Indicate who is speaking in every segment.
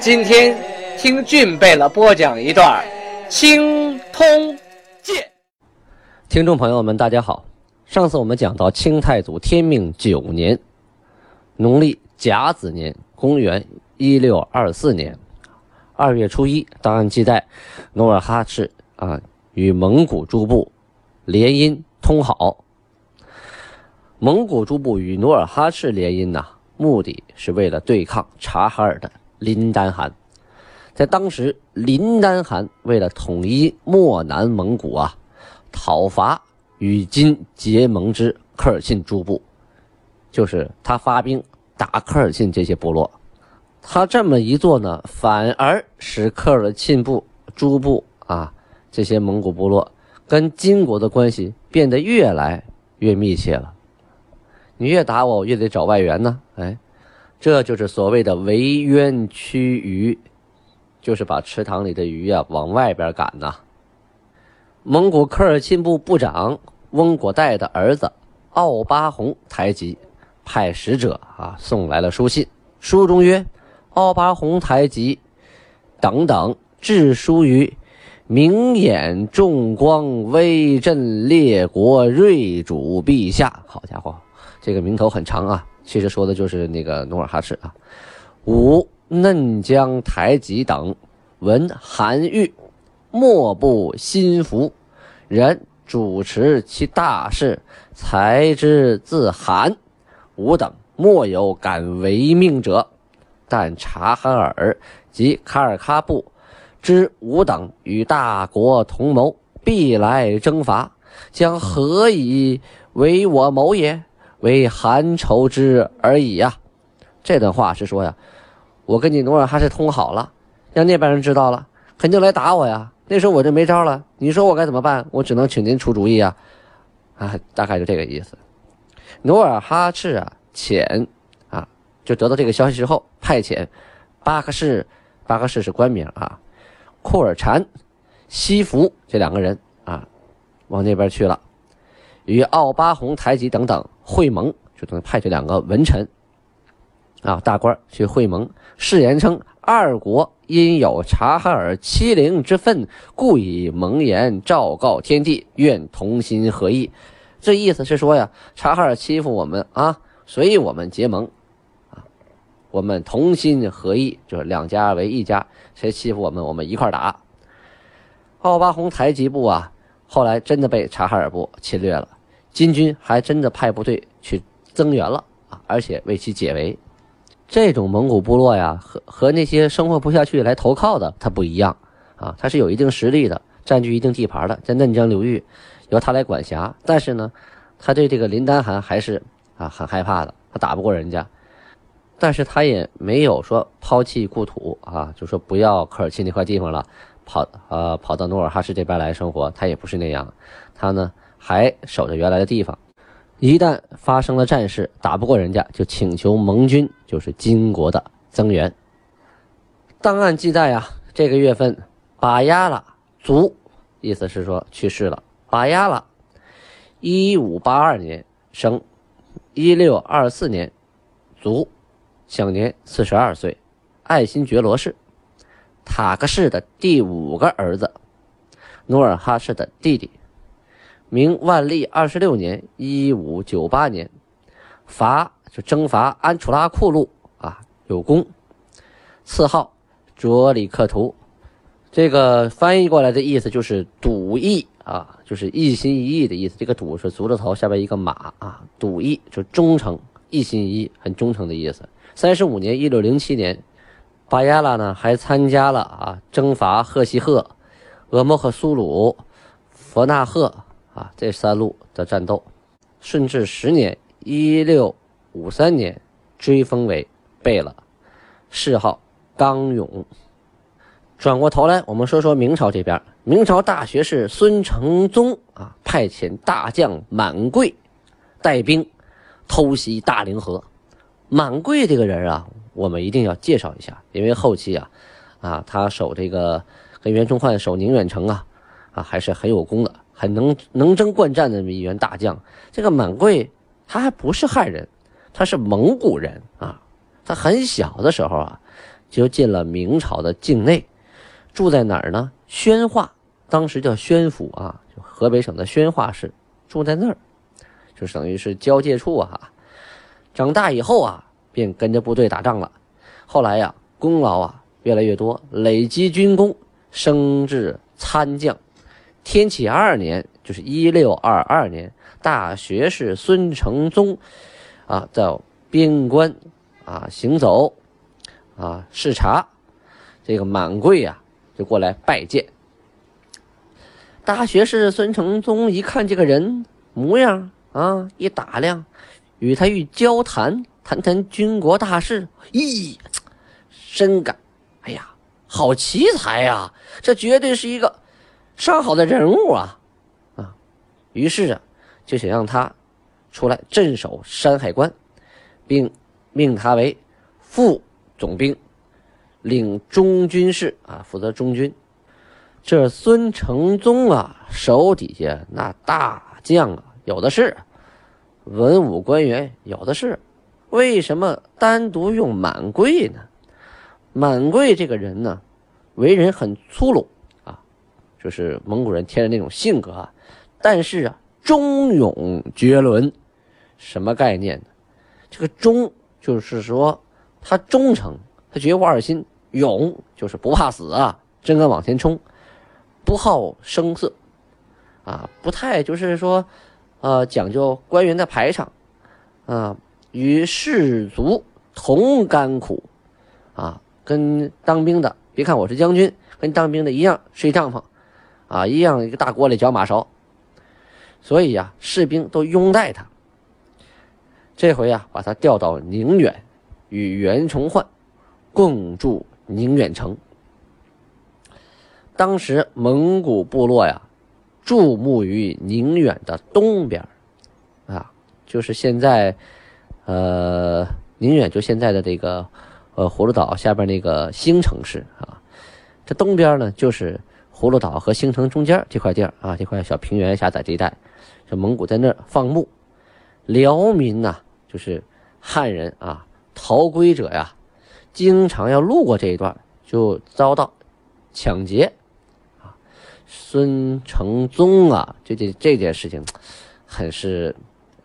Speaker 1: 今天听俊贝勒播讲一段《青通剑》。
Speaker 2: 听众朋友们，大家好。上次我们讲到清太祖天命九年，农历甲子年，公元一六二四年二月初一，档案记载，努尔哈赤啊与蒙古诸部联姻通好。蒙古诸部与努尔哈赤联姻呐，目的是为了对抗察哈尔的。林丹汗在当时，林丹汗为了统一漠南蒙古啊，讨伐与金结盟之科尔沁诸部，就是他发兵打科尔沁这些部落。他这么一做呢，反而使科尔沁部诸部啊这些蒙古部落跟金国的关系变得越来越密切了。你越打我，我越得找外援呢，哎。这就是所谓的围渊驱鱼，就是把池塘里的鱼啊往外边赶呐。蒙古科尔沁部部长翁果岱的儿子奥巴洪台吉派使者啊送来了书信，书中曰：“奥巴洪台吉等等致书于明眼重光威震列国睿主陛下。”好家伙，这个名头很长啊。其实说的就是那个努尔哈赤啊，吾嫩江台吉等闻韩愈莫不心服，人主持其大事，才知自韩，吾等莫有敢违命者。但察哈尔及卡尔喀部知吾等与大国同谋，必来征伐，将何以为我谋也？为韩仇之而已呀，这段话是说呀，我跟你努尔哈赤通好了，让那边人知道了，肯定来打我呀。那时候我就没招了，你说我该怎么办？我只能请您出主意啊，啊，大概就这个意思。努尔哈赤啊，遣啊，就得到这个消息之后，派遣巴克士，巴克士是官名啊，库尔禅、西福这两个人啊，往那边去了。与奥巴洪台吉等等会盟，就等于派这两个文臣啊大官去会盟，誓言称二国因有察哈尔欺凌之愤，故以盟言昭告天地，愿同心合意。这意思是说呀，察哈尔欺负我们啊，所以我们结盟啊，我们同心合意，就是两家为一家，谁欺负我们，我们一块打。奥巴洪台吉部啊，后来真的被察哈尔部侵略了。金军还真的派部队去增援了啊，而且为其解围。这种蒙古部落呀，和和那些生活不下去来投靠的，它不一样啊，它是有一定实力的，占据一定地盘的，在嫩江流域由他来管辖。但是呢，他对这个林丹汗还是啊很害怕的，他打不过人家，但是他也没有说抛弃故土啊，就说不要科尔沁那块地方了，跑呃跑到努尔哈赤这边来生活，他也不是那样，他呢。还守着原来的地方，一旦发生了战事，打不过人家，就请求盟军，就是金国的增援。档案记载啊，这个月份，巴亚拉卒，意思是说去世了。巴亚拉，一五八二年生，一六二四年卒，享年四十二岁。爱新觉罗氏，塔克氏的第五个儿子，努尔哈赤的弟弟。明万历二十六年（一五九八年），伐就征伐安楚拉库路啊，有功，赐号卓里克图。这个翻译过来的意思就是笃义啊，就是一心一意的意思。这个笃是足字头下边一个马啊，笃义就忠诚，一心一意，很忠诚的意思。三十五年（一六零七年），巴亚拉呢还参加了啊征伐赫西赫、俄莫赫苏鲁、佛纳赫。啊，这三路的战斗，顺治十年（一六五三年）追封为贝勒，谥号刚勇。转过头来，我们说说明朝这边。明朝大学士孙承宗啊，派遣大将满贵带兵偷袭大凌河。满贵这个人啊，我们一定要介绍一下，因为后期啊，啊，他守这个跟袁崇焕守宁远城啊，啊，还是很有功的，很能能征惯战的这么一员大将。这个满贵他还不是汉人，他是蒙古人啊。他很小的时候啊，就进了明朝的境内。住在哪儿呢？宣化，当时叫宣府啊，就河北省的宣化市，住在那儿，就等于是交界处啊。长大以后啊，便跟着部队打仗了。后来呀，功劳啊越来越多，累积军功，升至参将。天启二年，就是一六二二年，大学士孙承宗啊，在边关啊行走啊视察，这个满贵呀。就过来拜见。大学士孙承宗一看这个人模样啊，一打量，与他欲交谈，谈谈军国大事，咦，深感，哎呀，好奇才呀！这绝对是一个上好的人物啊！啊，于是啊，就想让他出来镇守山海关，并命他为副总兵。领中军事啊，负责中军。这孙承宗啊，手底下那大将啊，有的是，文武官员有的是。为什么单独用满贵呢？满贵这个人呢，为人很粗鲁，就是蒙古人天然那种性格啊。但是啊，忠勇绝伦，什么概念呢？这个忠就是说他忠诚，他绝无二心。勇就是不怕死啊，真敢往前冲，不好声色，啊，不太就是说，呃，讲究官员的排场，啊，与士卒同甘苦，啊，跟当兵的，别看我是将军，跟当兵的一样睡帐篷，啊，一样一个大锅里搅马勺，所以呀，士兵都拥戴他。这回呀，把他调到宁远，与袁崇焕共筑。宁远城，当时蒙古部落呀，驻牧于宁远的东边啊，就是现在，呃，宁远就现在的这个，呃，葫芦岛下边那个新城市啊，这东边呢就是葫芦岛和兴城中间这块地儿啊，这块小平原狭窄地带，这蒙古在那儿放牧，辽民呐，就是汉人啊，逃归者呀。经常要路过这一段，就遭到抢劫啊！孙承宗啊，这这这件事情，很是，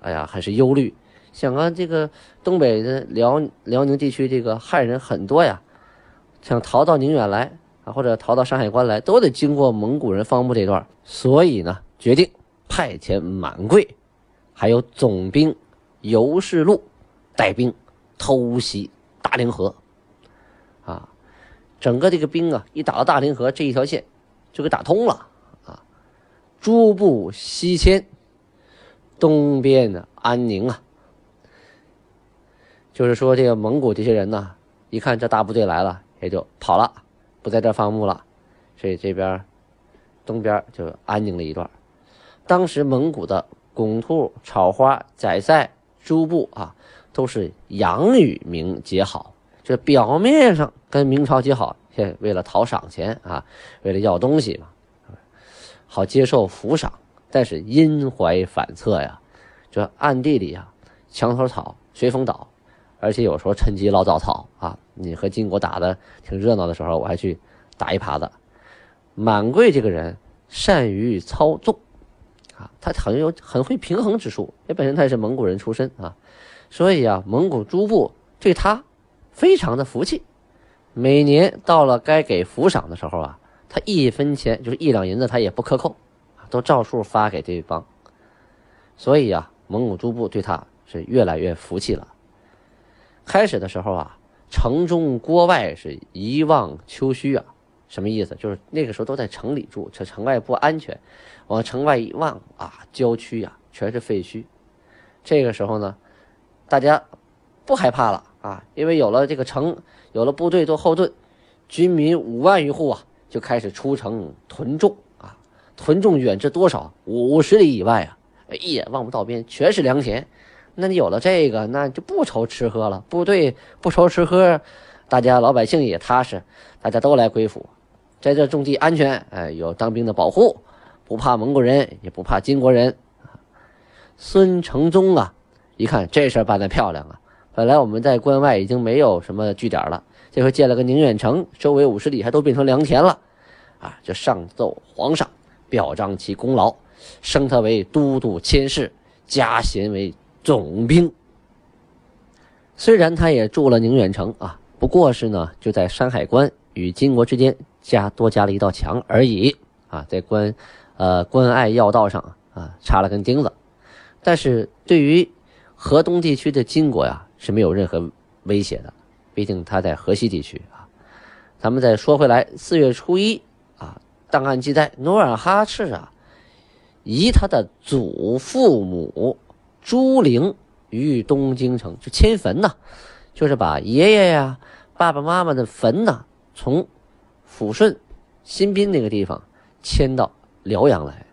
Speaker 2: 哎呀，很是忧虑。想啊，这个东北的辽辽宁地区，这个汉人很多呀，想逃到宁远来，或者逃到山海关来，都得经过蒙古人方部这段，所以呢，决定派遣满贵，还有总兵尤世禄带兵偷袭大凌河。啊，整个这个兵啊，一打到大凌河这一条线，就给打通了啊。诸部西迁，东边的安宁啊，就是说这个蒙古这些人呢，一看这大部队来了，也就跑了，不在这放牧了，所以这边东边就安宁了一段。当时蒙古的拱兔、草花、宰赛、诸部啊，都是洋与明结好。这表面上跟明朝结好，现为了讨赏钱啊，为了要东西嘛，好接受抚赏。但是阴怀反侧呀，这暗地里啊，墙头草，随风倒，而且有时候趁机捞早草啊。你和金国打的挺热闹的时候，我还去打一耙子。满贵这个人善于操纵啊，他很有很会平衡之术，也本身他也是蒙古人出身啊，所以啊，蒙古诸部对他。非常的服气，每年到了该给抚赏的时候啊，他一分钱就是一两银子，他也不克扣，都照数发给对方。所以啊，蒙古诸部对他是越来越服气了。开始的时候啊，城中郭外是一望秋虚啊，什么意思？就是那个时候都在城里住，这城外不安全，往城外一望啊，郊区呀全是废墟。这个时候呢，大家不害怕了。啊，因为有了这个城，有了部队做后盾，军民五万余户啊，就开始出城屯种啊，屯种远至多少？五十里以外啊，一眼望不到边，全是良田。那你有了这个，那就不愁吃喝了。部队不愁吃喝，大家老百姓也踏实，大家都来归附，在这种地安全。哎，有当兵的保护，不怕蒙古人，也不怕金国人。孙承宗啊，一看这事儿办得漂亮啊！本来我们在关外已经没有什么据点了。这回建了个宁远城，周围五十里还都变成良田了，啊，就上奏皇上，表彰其功劳，升他为都督佥事，加衔为总兵。虽然他也住了宁远城啊，不过是呢，就在山海关与金国之间加多加了一道墙而已啊，在关，呃关隘要道上啊插了根钉子，但是对于河东地区的金国呀是没有任何威胁的。毕竟他在河西地区啊，咱们再说回来，四月初一啊，档案记载，努尔哈赤啊，以他的祖父母朱陵于东京城就迁坟呐，就是把爷爷呀、爸爸妈妈的坟呐，从抚顺、新宾那个地方迁到辽阳来。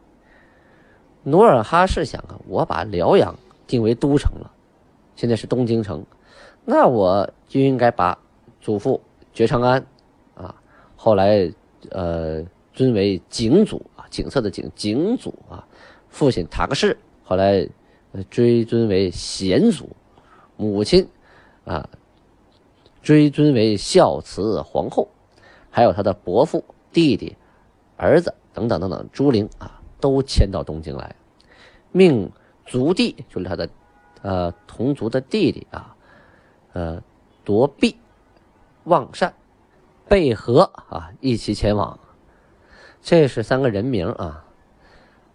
Speaker 2: 努尔哈赤想啊，我把辽阳定为都城了，现在是东京城。那我就应该把祖父觉长安，啊，后来呃尊为景祖啊，景色的景景祖啊，父亲塔克世后来追尊为贤祖，母亲啊追尊为孝慈皇后，还有他的伯父、弟弟、儿子等等等等，朱陵啊都迁到东京来，命族弟就是他的呃同族的弟弟啊。呃，夺弼、望善、贝和啊，一起前往。这是三个人名啊。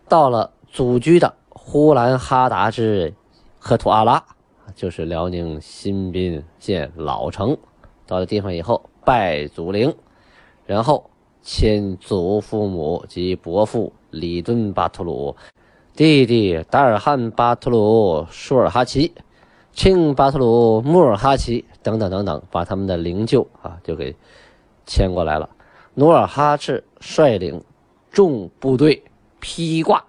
Speaker 2: 到了祖居的呼兰哈达之赫图阿拉，就是辽宁新宾县老城。到了地方以后，拜祖陵，然后迁祖父母及伯父里敦巴图鲁、弟弟达尔汉巴图鲁舒尔哈齐。庆巴图鲁穆尔哈齐等等等等，把他们的灵柩啊就给牵过来了。努尔哈赤率领众部队披挂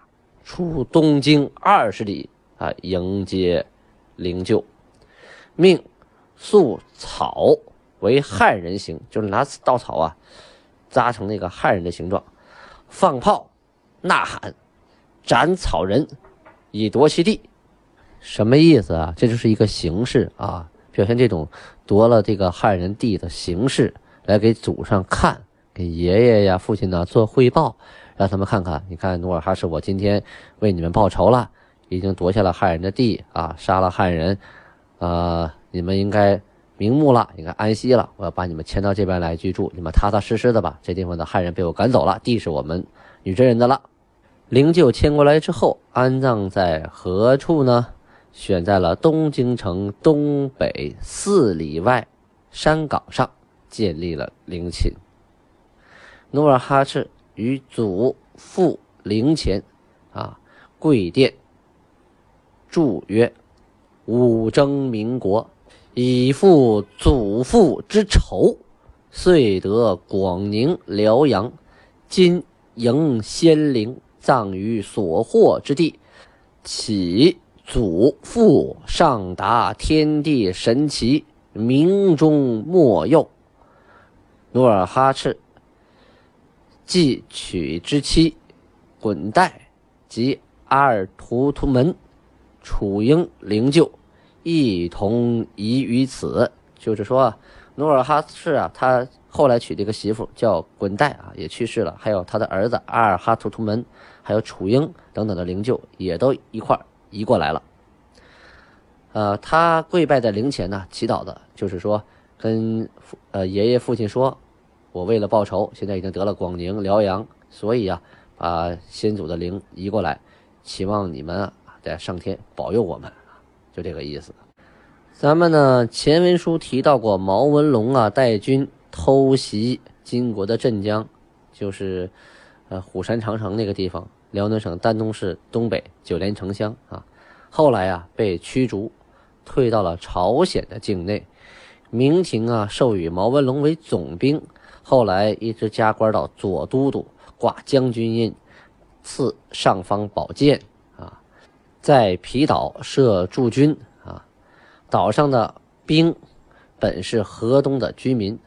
Speaker 2: 出东京二十里啊迎接灵柩，命塑草为汉人形，就是拿稻草啊扎成那个汉人的形状，放炮、呐喊、斩草人，以夺其地。什么意思啊？这就是一个形式啊，表现这种夺了这个汉人地的形式，来给祖上看，给爷爷呀、父亲呢做汇报，让他们看看。你看，努尔哈赤，我今天为你们报仇了，已经夺下了汉人的地啊，杀了汉人，啊，你们应该瞑目了，应该安息了。我要把你们迁到这边来居住，你们踏踏实实的吧。这地方的汉人被我赶走了，地是我们女真人的了。灵柩迁过来之后，安葬在何处呢？选在了东京城东北四里外山岗上建立了陵寝。努尔哈赤与祖父陵前，啊，跪殿，祝曰：“武征民国，以复祖父之仇，遂得广宁、辽阳，今迎先灵，葬于所获之地，起。”祖父上达天地神奇，明中莫佑。努尔哈赤继娶之妻滚代及阿尔图图门、楚英灵柩一同移于此。就是说，努尔哈赤啊，他后来娶这个媳妇叫滚代啊，也去世了。还有他的儿子阿尔哈图图门，还有楚英等等的灵柩，也都一块。移过来了，呃，他跪拜在灵前呢，祈祷的就是说，跟呃爷爷父亲说，我为了报仇，现在已经得了广宁、辽阳，所以啊，把先祖的灵移过来，期望你们啊在上天保佑我们，就这个意思。咱们呢前文书提到过，毛文龙啊带军偷袭金国的镇江，就是呃虎山长城那个地方。辽宁省丹东市东北九连城乡啊，后来啊被驱逐，退到了朝鲜的境内。明廷啊授予毛文龙为总兵，后来一直加官到左都督，挂将军印，赐上方宝剑啊，在皮岛设驻军啊，岛上的兵本是河东的居民，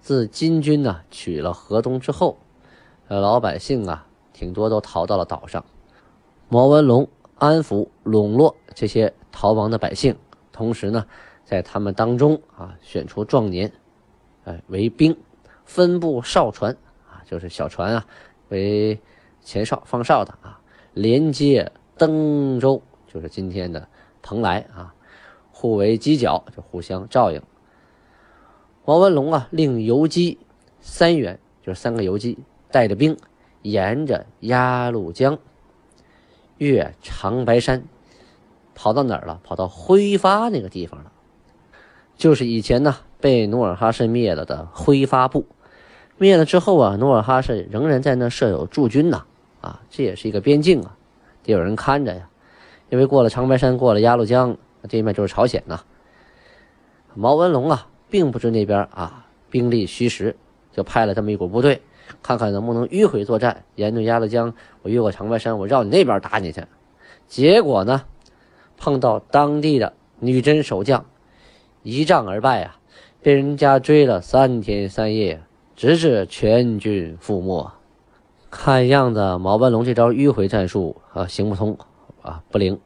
Speaker 2: 自金军呢取了河东之后，呃，老百姓啊挺多都逃到了岛上，毛文龙安抚笼络这些逃亡的百姓，同时呢，在他们当中啊选出壮年，哎为兵。分部哨船啊，就是小船啊，为前哨放哨的啊，连接登州，就是今天的蓬莱啊，互为犄角，就互相照应。王文龙啊，令游击三员，就是三个游击，带着兵，沿着鸭绿江，越长白山，跑到哪儿了？跑到挥发那个地方了，就是以前呢被努尔哈赤灭了的挥发部。灭了之后啊，努尔哈赤仍然在那设有驻军呐，啊，这也是一个边境啊，得有人看着呀。因为过了长白山，过了鸭绿江，这一面就是朝鲜呐。毛文龙啊，并不知那边啊兵力虚实，就派了这么一股部队，看看能不能迂回作战，沿着鸭绿江，我越过长白山，我绕你那边打你去。结果呢，碰到当地的女真守将，一仗而败啊，被人家追了三天三夜。直至全军覆没，看样子毛文龙这招迂回战术啊行不通啊不灵。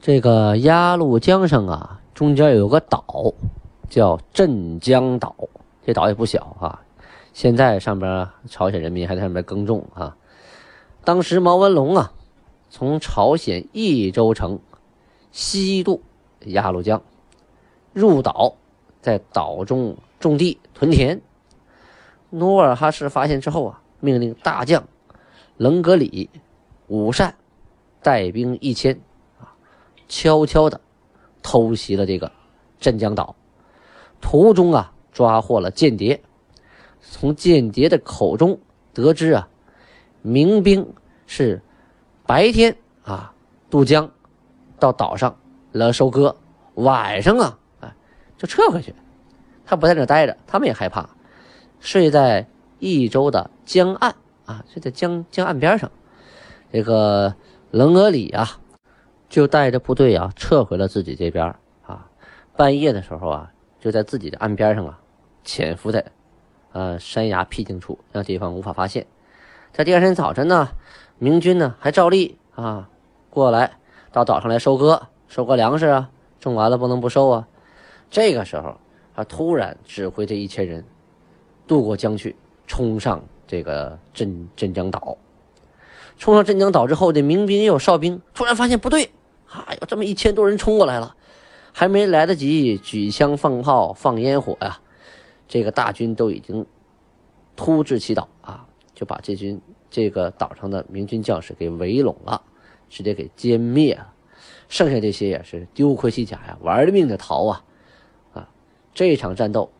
Speaker 2: 这个鸭绿江上啊，中间有个岛叫镇江岛，这岛也不小啊。现在上边朝鲜人民还在上面耕种啊。当时毛文龙啊，从朝鲜益州城西渡鸭绿江，入岛，在岛中种地屯田。努尔哈赤发现之后啊，命令大将棱格里、武善带兵一千啊，悄悄的偷袭了这个镇江岛。途中啊，抓获了间谍。从间谍的口中得知啊，民兵是白天啊渡江到岛上来收割，晚上啊哎就撤回去。他不在那待着，他们也害怕。睡在益州的江岸啊，睡在江江岸边上。这个棱额里啊，就带着部队啊撤回了自己这边啊。半夜的时候啊，就在自己的岸边上啊潜伏在呃山崖僻静处，让对方无法发现。在第二天早晨呢，明军呢还照例啊过来到岛上来收割，收割粮食啊，种完了不能不收啊。这个时候，他突然指挥这一千人。渡过江去，冲上这个镇镇江岛。冲上镇江岛之后，这民兵也有哨兵，突然发现不对，啊，有这么一千多人冲过来了，还没来得及举枪放炮、放烟火呀，这个大军都已经突至其岛啊，就把这军这个岛上的明军将士给围拢了，直接给歼灭了。剩下这些也是丢盔弃甲呀，玩了命的逃啊！啊，这场战斗，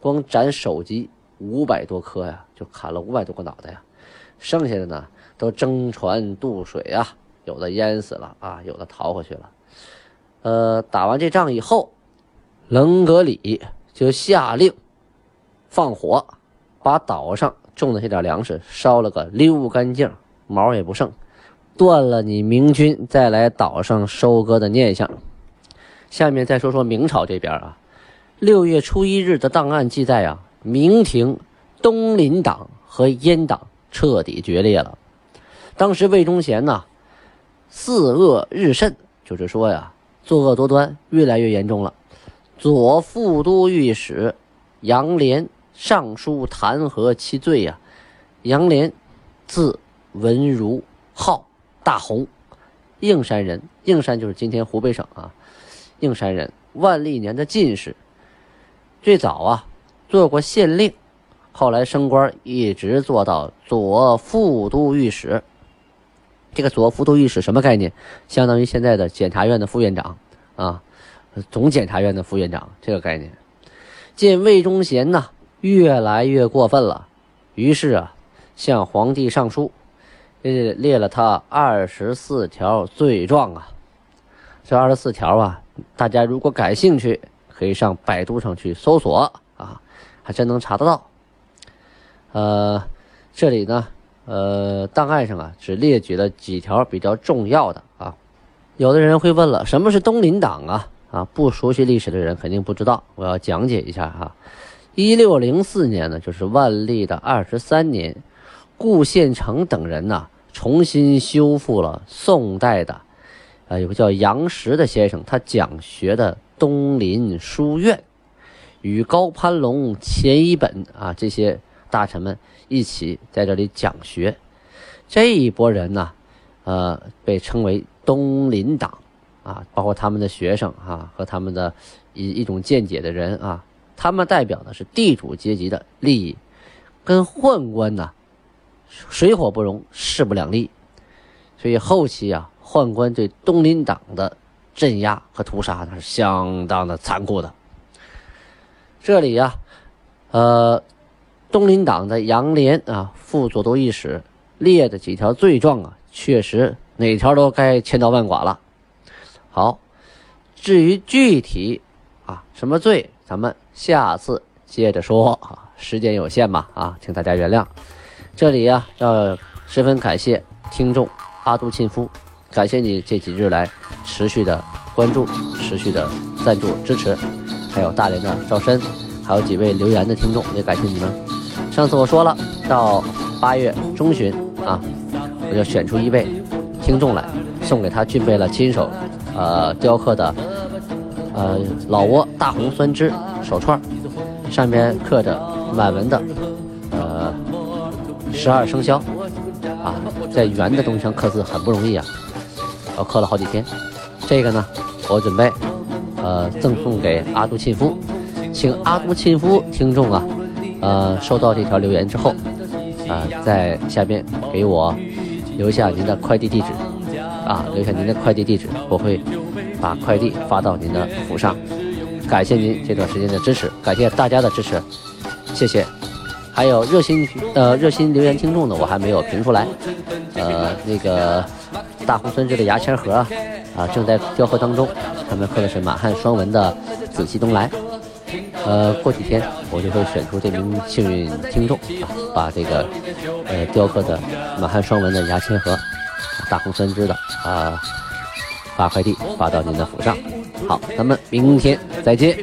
Speaker 2: 光斩首级。五百多颗呀，就砍了五百多个脑袋呀，剩下的呢都争船渡水啊，有的淹死了啊，有的逃回去了。呃，打完这仗以后，棱格里就下令放火，把岛上种的这点粮食烧了个溜干净，毛也不剩，断了你明军再来岛上收割的念想。下面再说说明朝这边啊，六月初一日的档案记载啊。明廷东林党和阉党彻底决裂了。当时魏忠贤呐，四恶日甚，就是说呀，作恶多端越来越严重了。左副都御史杨涟上书弹劾其罪呀。杨涟，字文如，号大红，应山人。应山就是今天湖北省啊，应山人，万历年的进士。最早啊。做过县令，后来升官，一直做到左副都御史。这个左副都御史什么概念？相当于现在的检察院的副院长啊，总检察院的副院长这个概念。见魏忠贤呐越来越过分了，于是啊向皇帝上书，列列了他二十四条罪状啊。这二十四条啊，大家如果感兴趣，可以上百度上去搜索。还真能查得到。呃，这里呢，呃，档案上啊只列举了几条比较重要的啊。有的人会问了，什么是东林党啊？啊，不熟悉历史的人肯定不知道，我要讲解一下哈。一六零四年呢，就是万历的二十三年，顾宪成等人呢重新修复了宋代的，啊，有个叫杨时的先生，他讲学的东林书院，与高攀龙、钱一本啊这些大臣们一起在这里讲学。这一波人呢，呃，被称为东林党。啊，包括他们的学生啊，和他们的一一种见解的人啊，他们代表的是地主阶级的利益，跟宦官呢水火不容，势不两立。所以后期啊，宦官对东林党的镇压和屠杀那是相当的残酷的。这里呀，呃，东林党的杨涟啊，副左都御史列的几条罪状啊，确实哪条都该千刀万剐了。好，至于具体啊什么罪，咱们下次接着说啊，时间有限嘛啊，请大家原谅。这里呀要十分感谢听众阿杜沁夫，感谢你这几日来持续的关注、持续的赞助支持，还有大连的赵申，还有几位留言的听众，也感谢你们。上次我说了，到八月中旬啊，我就选出一位听众来，送给他具备了亲手。呃，雕刻的呃老挝大红酸枝手串，上面刻着满文的呃十二生肖啊，在圆的东西上刻字很不容易啊，我刻了好几天。这个呢，我准备呃赠送给阿杜沁夫，请阿杜沁夫听众啊，呃收到这条留言之后啊，在下边给我留下您的快递地址。啊，留下您的快递地址，我会把快递发到您的府上。感谢您这段时间的支持，感谢大家的支持，谢谢。还有热心呃热心留言听众呢，我还没有评出来。呃，那个大红村这的牙签盒啊，正在雕刻当中，上面刻的是满汉双文的“紫气东来”。呃，过几天我就会选出这名幸运听众啊，把这个呃雕刻的满汉双文的牙签盒。大红酸枝的啊，发快递发到您的府上。好，咱们明天再见。